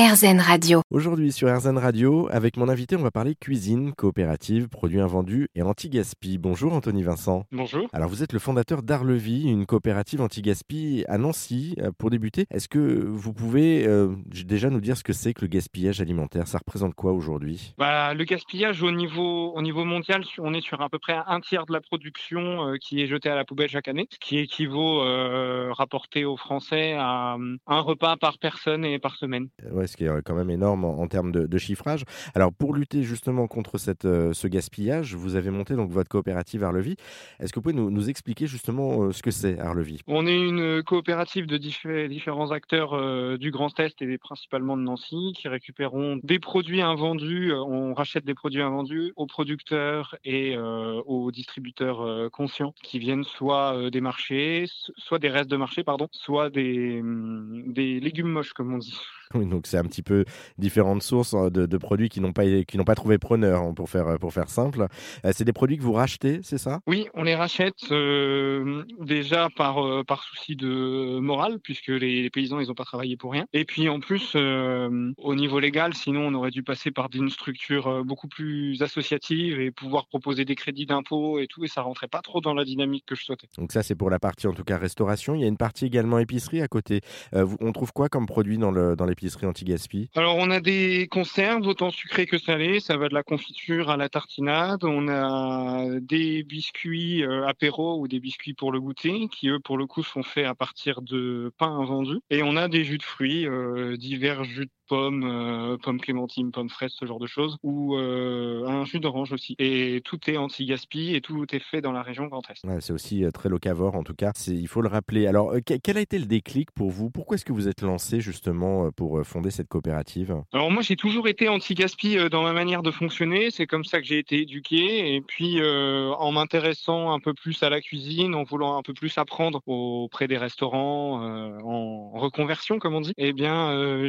RZN Radio. Aujourd'hui sur RZN Radio, avec mon invité, on va parler cuisine, coopérative, produits invendus et anti-gaspi. Bonjour Anthony Vincent. Bonjour. Alors vous êtes le fondateur d'Arlevi, une coopérative anti-gaspi à Nancy. Euh, Pour débuter, est-ce que vous pouvez euh, déjà nous dire ce que c'est que le gaspillage alimentaire? Ça représente quoi aujourd'hui? Bah, le gaspillage au niveau, au niveau mondial, on est sur à peu près un tiers de la production euh, qui est jetée à la poubelle chaque année, ce qui équivaut euh, rapporté aux Français à euh, un repas par personne et par semaine. Ouais, ce qui est euh, quand même énorme en, termes de, chiffrage. Alors pour lutter justement contre euh, ce gaspillage, vous avez monté donc votre coopérative Arlevi. Est-ce que vous pouvez nous, expliquer justement euh, ce que c'est Arlevi On est une coopérative de diffé- différents acteurs du Grand Est et principalement de Nancy qui récupérons des produits invendus. On rachète des produits invendus aux producteurs et aux distributeurs conscients qui viennent soit des marchés, soit des restes de marché, pardon, soit hum, des légumes moches comme on dit. Donc c'est un petit peu différentes sources euh, de, de produits qui n'ont pas qui n'ont pas trouvé preneur hein, pour faire pour faire simple. Euh, c'est des produits que vous rachetez, c'est ça? Oui, on les rachète euh, déjà par, euh, par souci de morale, puisque les, les paysans, ils n'ont pas travaillé pour rien. Et puis en plus, euh, au niveau légal, sinon on aurait dû passer par une structure euh, beaucoup plus associative et pouvoir proposer des crédits d'impôt et tout, et ça rentrait pas trop dans la dynamique que je souhaitais. Donc ça c'est pour la partie en tout cas restauration. Il y a une partie également épicerie à côté. Euh, on trouve quoi comme produit dans le dans anti-gaspi Alors on a des conserves, autant sucrées que salées, ça va de la confiture à la tartinade. On a des biscuits euh, apéro ou des biscuits pour le goûter, qui eux pour le coup sont faits à partir de pain invendu. Et on a des jus de fruits, euh, divers jus de pommes, euh, pommes clémentines, pommes fraises, ce genre de choses, ou euh, un jus d'orange aussi. Et tout est anti-gaspi et tout est fait dans la région Grand Est. Ouais, C'est aussi euh, très locavore en tout cas. Il faut le rappeler. Alors euh, que- quel a été le déclic pour vous? Pourquoi est-ce que vous êtes lancé justement euh, pour fonder cette coopérative? Alors moi j'ai toujours été anti-gaspi dans ma manière de fonctionner, c'est comme ça que j'ai été éduqué et puis euh, en m'intéressant un peu plus à la cuisine, en voulant un peu plus apprendre auprès des restaurants euh, en reconversion comme on dit, eh bien euh,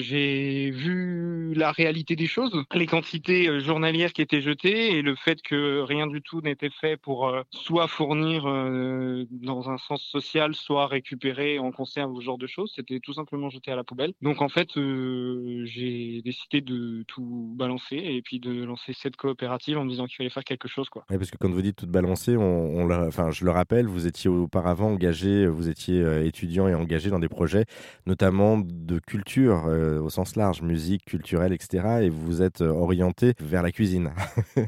j'ai vu la réalité des choses, les quantités euh, journalières qui étaient jetées et le fait que rien du tout n'était fait pour euh, soit fournir euh, dans un sens social, soit récupérer en conserve ou ce genre de choses, c'était tout simplement jeté à la poubelle. Donc en fait euh, j'ai décidé de tout balancer et puis de lancer cette coopérative en me disant qu'il fallait faire quelque chose quoi. Ouais, parce que quand vous dites tout balancer, on, enfin, je le rappelle, vous étiez auparavant engagé, vous étiez euh, étudiant et engagé dans des projets, notamment de culture euh, au sens large, musique, culturelle, etc. Et vous vous êtes euh, orienté vers la cuisine.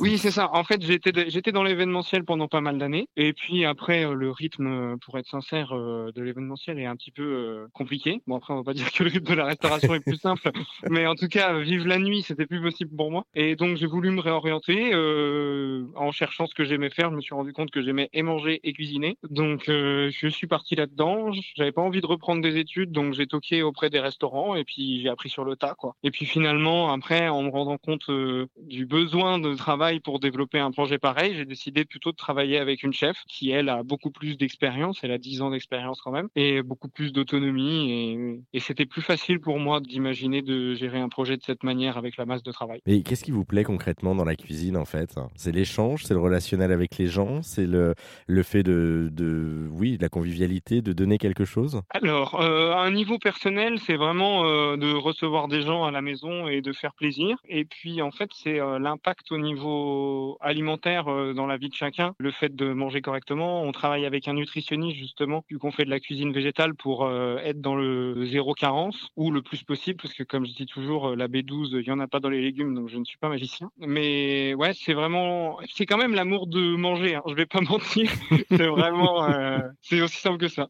Oui, c'est ça. En fait, j'étais j'étais dans l'événementiel pendant pas mal d'années. Et puis après, le rythme, pour être sincère, de l'événementiel est un petit peu compliqué. Bon, après, on va pas dire que le rythme de la restauration est plus simple. Mais en tout cas, vivre la nuit, c'était plus possible pour moi. Et donc, j'ai voulu me réorienter. euh, en cherchant ce que j'aimais faire, je me suis rendu compte que j'aimais et manger et cuisiner. Donc, euh, je suis parti là-dedans. J'avais pas envie de reprendre des études, donc j'ai toqué auprès des restaurants et puis j'ai appris sur le tas, quoi. Et puis finalement, après, en me rendant compte euh, du besoin de travail pour développer un projet pareil, j'ai décidé plutôt de travailler avec une chef qui, elle, a beaucoup plus d'expérience. Elle a 10 ans d'expérience quand même et beaucoup plus d'autonomie. Et, et c'était plus facile pour moi d'imaginer de gérer un projet de cette manière avec la masse de travail. Mais qu'est-ce qui vous plaît concrètement dans la cuisine en fait? C'est l'échange, c'est le relationnel avec les gens, c'est le, le fait de, de, oui, de la convivialité, de donner quelque chose? Alors, euh, à un niveau personnel, c'est vraiment euh, de recevoir des gens à la maison et de faire plaisir. Et puis, en fait, c'est euh, l'impact au niveau alimentaire dans la vie de chacun, le fait de manger correctement. On travaille avec un nutritionniste, justement, vu qu'on fait de la cuisine végétale pour être dans le zéro carence, ou le plus possible, parce que comme je dis toujours, euh, la B12, il y en a pas dans les légumes, donc je ne suis pas magicien. Mais ouais, c'est vraiment... C'est quand même l'amour de manger, hein, je vais pas mentir. c'est vraiment... euh, c'est aussi simple que ça.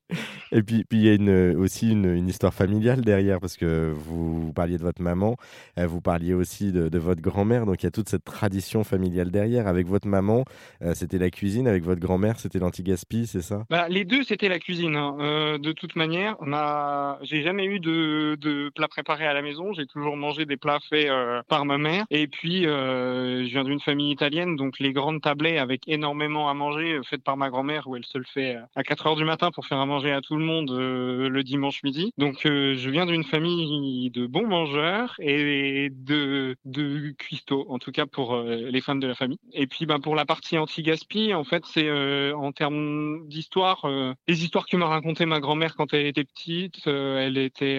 Et puis, puis il y a une, aussi une, une histoire familiale derrière, parce que vous, vous parliez de votre maman, euh, vous parliez aussi de, de votre grand-mère, donc il y a toute cette tradition familiale derrière. Avec votre maman, euh, c'était la cuisine, avec votre grand-mère, c'était l'anti-gaspi, c'est ça? Bah, les deux, c'était la cuisine. hein. Euh, de toute manière, on a... j'ai jamais eu de, de plats préparés à la maison. J'ai toujours mangé des plats faits euh, par ma mère. Et puis, euh, je viens d'une famille italienne, donc les grandes tablées avec énormément à manger, euh, faites par ma grand-mère, où elle se le fait à 4 heures du matin pour faire à manger à tout le monde le dimanche midi. Donc, je viens d'une famille de bons mangeurs et de, de cuistots, en tout cas pour les femmes de la famille. Et puis, ben, pour la partie anti-gaspi, en fait, c'est en termes d'histoire, les histoires que m'a racontées ma grand-mère quand elle était petite, elle était,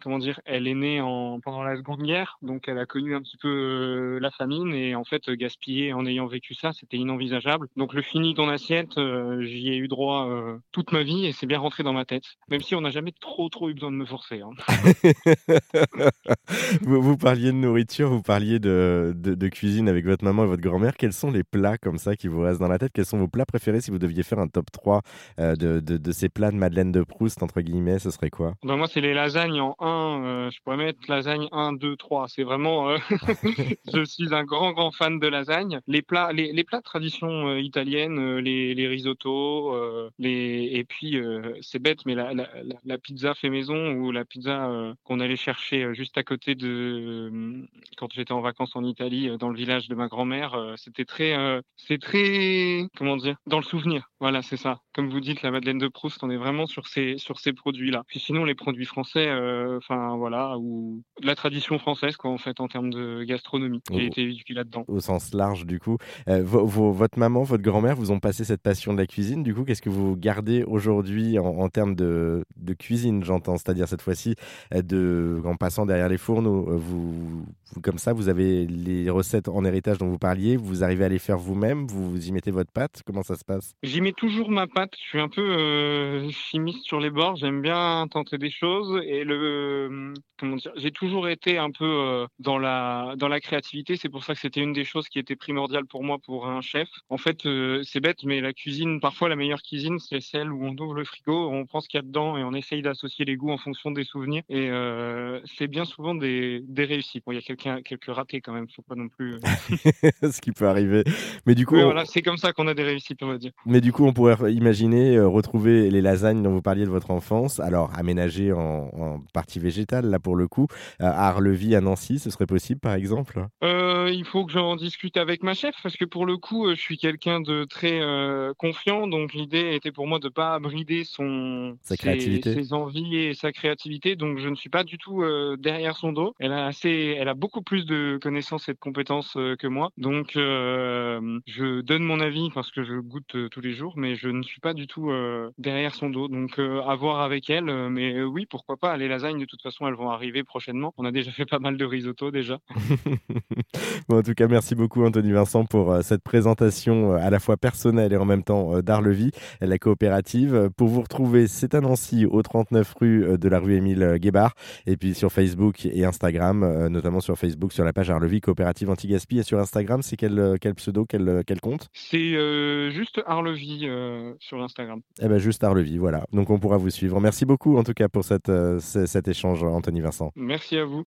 comment dire, elle est née en, pendant la Seconde Guerre, donc elle a connu un petit peu la famine et en fait gaspiller en ayant vécu ça, c'était inenvisageable. Donc le fini ton assiette, j'y ai eu droit toute ma vie et c'est bien rentré dans ma tête, même si on n'a jamais trop trop eu besoin de me forcer. Hein. vous, vous, parliez de nourriture, vous parliez de, de, cuisine avec votre maman et votre grand-mère. Quels sont les plats comme ça qui vous restent dans la tête? Quels sont vos plats préférés? Si vous deviez faire un top 3 de, de, de, ces plats de Madeleine de Proust, entre guillemets, ce serait quoi? Ben Moi, c'est les lasagnes en 1. je pourrais mettre lasagne 1, 2, 3. C'est vraiment. je suis un grand, grand fan de lasagne. Les plats, les, les plats de tradition italienne, les, les risottos, les... et puis, c'est bête, mais la, pizza fait maison ou la pizza qu'on allait chercher juste à côté de. Quand j'étais en vacances en Italie, dans le village de ma grand-mère, c'était très. c'est très. Comment dire Dans le souvenir. Voilà, c'est ça. Comme vous dites, la Madeleine de Proust, on est vraiment sur ces, sur ces produits-là. Puis sinon, les produits français, enfin, voilà, ou la tradition française, quoi, en fait, en termes de gastronomie. J'ai été éduqué là-dedans. Au sens large, du coup. votre maman, votre grand-mère vous ont passé cette passion de la cuisine. Du coup, qu'est-ce que vous gardez aujourd'hui en, termes de, de cuisine, j'entends? C'est-à-dire cette fois-ci, de, en passant derrière les fourneaux, vous, comme ça, vous avez les recettes en héritage dont vous parliez, vous arrivez à les faire vous-même, vous y mettez votre pâte, comment ça se passe? J'y mets toujours ma pâte, je suis un peu euh, chimiste sur les bords, j'aime bien tenter des choses et le euh, comment dire, j'ai toujours été un peu euh, dans la dans la créativité, c'est pour ça que c'était une des choses qui était primordiale pour moi pour un chef. En fait, c'est bête mais la cuisine, parfois la meilleure cuisine, c'est celle où on ouvre le frigo, on prend ce qu'il y a dedans et on essaye d'associer les goûts en fonction des souvenirs et c'est bien souvent des des réussites. Bon, il y a quelqu'un quelques ratés quand même, faut pas non plus ce qui peut arriver. Mais du coup, voilà, c'est comme ça qu'on a des réussites, on va dire. Mais du coup, on pourrait imaginer retrouver les lasagnes dont vous parliez de votre enfance, alors aménagées en, en partie végétale là pour le coup, à Arlevie, à Nancy, ce serait possible par exemple? Euh, Il faut que j'en discute avec ma chef parce que pour le coup, euh, je suis quelqu'un de très euh, confiant, donc l'idée était pour moi de pas brider son sa créativité, ses, envies et sa créativité. Donc je ne suis pas du tout derrière son dos. Elle a assez, elle a beaucoup plus de connaissances et de compétences que moi. Donc je donne mon avis parce que je goûte tous les jours, mais je ne suis pas du tout derrière son dos. Donc à voir avec elle. mais oui, pourquoi pas. Les lasagnes de toute façon, elles vont arriver prochainement. On a déjà fait pas mal de risotto déjà. bon, en tout cas, merci beaucoup Anthony Vincent pour euh, cette présentation euh, à la fois personnelle et en même temps euh, d'Arlevie, la coopérative. Pour vous retrouver, c'est à Nancy, au 39 rue de la rue Émile Guébard, et puis sur Facebook et Instagram, notamment sur Facebook, sur la page Arlevie Coopérative Anti-Gaspi, et sur Instagram, c'est quel, quel pseudo, quel, quel compte? C'est juste Arlevie sur Instagram. Eh ben juste Arlevie, voilà. Donc on pourra vous suivre. Merci beaucoup en tout cas pour cette, cet échange, Anthony Merci à vous.